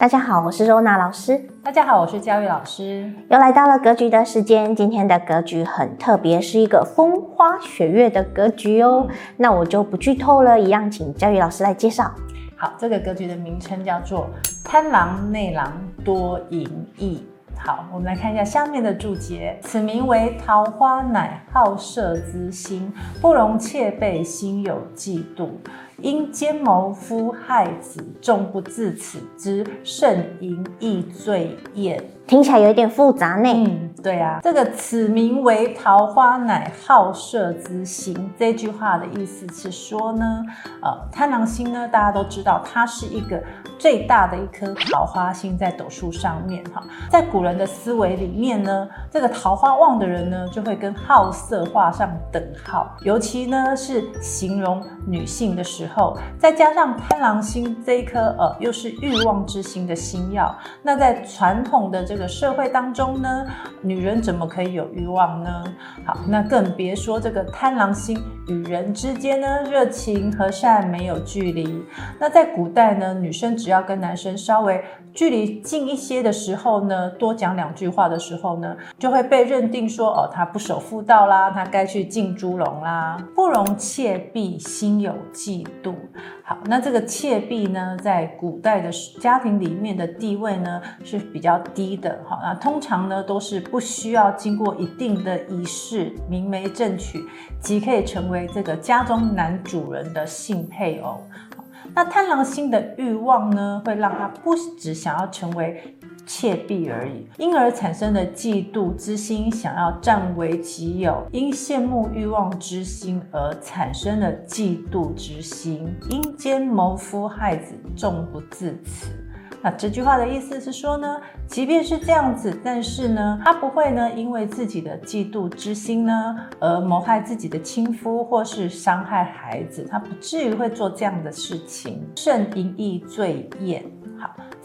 大家好，我是周娜老师。大家好，我是教育老师。又来到了格局的时间，今天的格局很特别，是一个风花雪月的格局哦。那我就不剧透了，一样请教育老师来介绍。好，这个格局的名称叫做贪狼内狼多淫逸。好，我们来看一下下面的注解：此名为桃花，乃好色之心，不容妾被，心有嫉妒。因奸谋夫害子，众不自此之甚淫亦罪也。听起来有一点复杂呢。嗯，对啊，这个此名为桃花，乃好色之心。这句话的意思是说呢，呃，贪狼星呢，大家都知道，它是一个最大的一颗桃花星在斗数上面哈。在古人的思维里面呢，这个桃花旺的人呢，就会跟好色画上等号，尤其呢是形容女性的时候，再加上贪狼星这一颗呃，又是欲望之星的星曜，那在传统的这个社会当中呢，女人怎么可以有欲望呢？好，那更别说这个贪狼星与人之间呢，热情和善，没有距离。那在古代呢，女生只要跟男生稍微距离近一些的时候呢，多讲两句话的时候呢，就会被认定说哦，她不守妇道啦，她该去进猪笼啦，不容妾婢，心有嫉妒。好，那这个妾婢呢，在古代的家庭里面的地位呢是比较低的。好，那通常呢都是不不需要经过一定的仪式，明媒正娶，即可以成为这个家中男主人的性配偶。那贪狼星的欲望呢，会让他不只想要成为妾婢而已，因而产生的嫉妒之心，想要占为己有；因羡慕欲望之心而产生的嫉妒之心；因奸谋夫害子，纵不自此。那这句话的意思是说呢，即便是这样子，但是呢，他不会呢，因为自己的嫉妒之心呢，而谋害自己的亲夫，或是伤害孩子，他不至于会做这样的事情。甚淫逸罪业。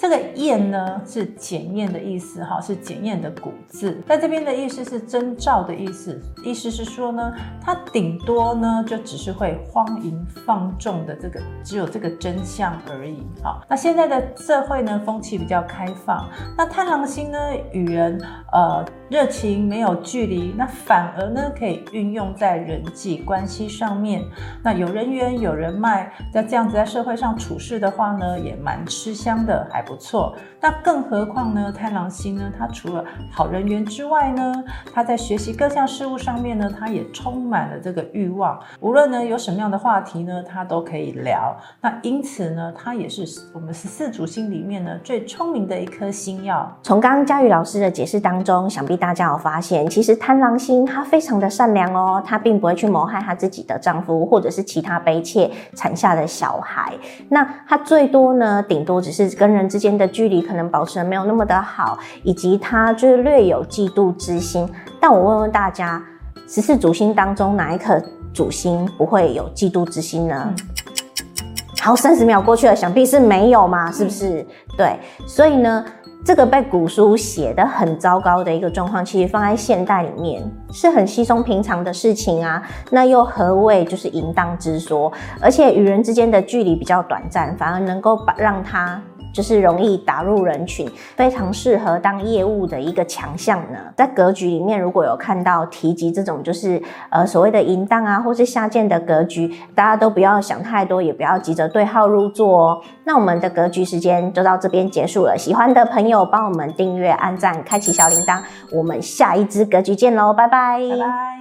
这个验呢是检验的意思，哈，是检验的古字，在这边的意思是征兆的意思，意思是说呢，它顶多呢就只是会荒淫放纵的这个，只有这个真相而已。好，那现在的社会呢风气比较开放，那贪狼星呢与人呃热情没有距离，那反而呢可以运用在人际关系上面，那有人缘有人脉，在这样子在社会上处事的话呢，也蛮吃香的还不不错，那更何况呢？贪狼星呢，他除了好人缘之外呢，他在学习各项事物上面呢，他也充满了这个欲望。无论呢有什么样的话题呢，他都可以聊。那因此呢，他也是我们十四主星里面呢最聪明的一颗星曜。从刚刚佳宇老师的解释当中，想必大家有发现，其实贪狼星他非常的善良哦，他并不会去谋害他自己的丈夫或者是其他悲妾产下的小孩。那他最多呢，顶多只是。跟人之间的距离可能保持的没有那么的好，以及他就是略有嫉妒之心。但我问问大家，十四主星当中哪一颗主星不会有嫉妒之心呢？嗯、好，三十秒过去了，想必是没有嘛，是不是？嗯、对，所以呢，这个被古书写得很糟糕的一个状况，其实放在现代里面是很稀松平常的事情啊。那又何谓就是淫荡之说？而且与人之间的距离比较短暂，反而能够把让他。就是容易打入人群，非常适合当业务的一个强项呢。在格局里面，如果有看到提及这种就是呃所谓的淫荡啊，或是下贱的格局，大家都不要想太多，也不要急着对号入座哦。那我们的格局时间就到这边结束了，喜欢的朋友帮我们订阅、按赞、开启小铃铛，我们下一支格局见喽，拜拜，拜拜。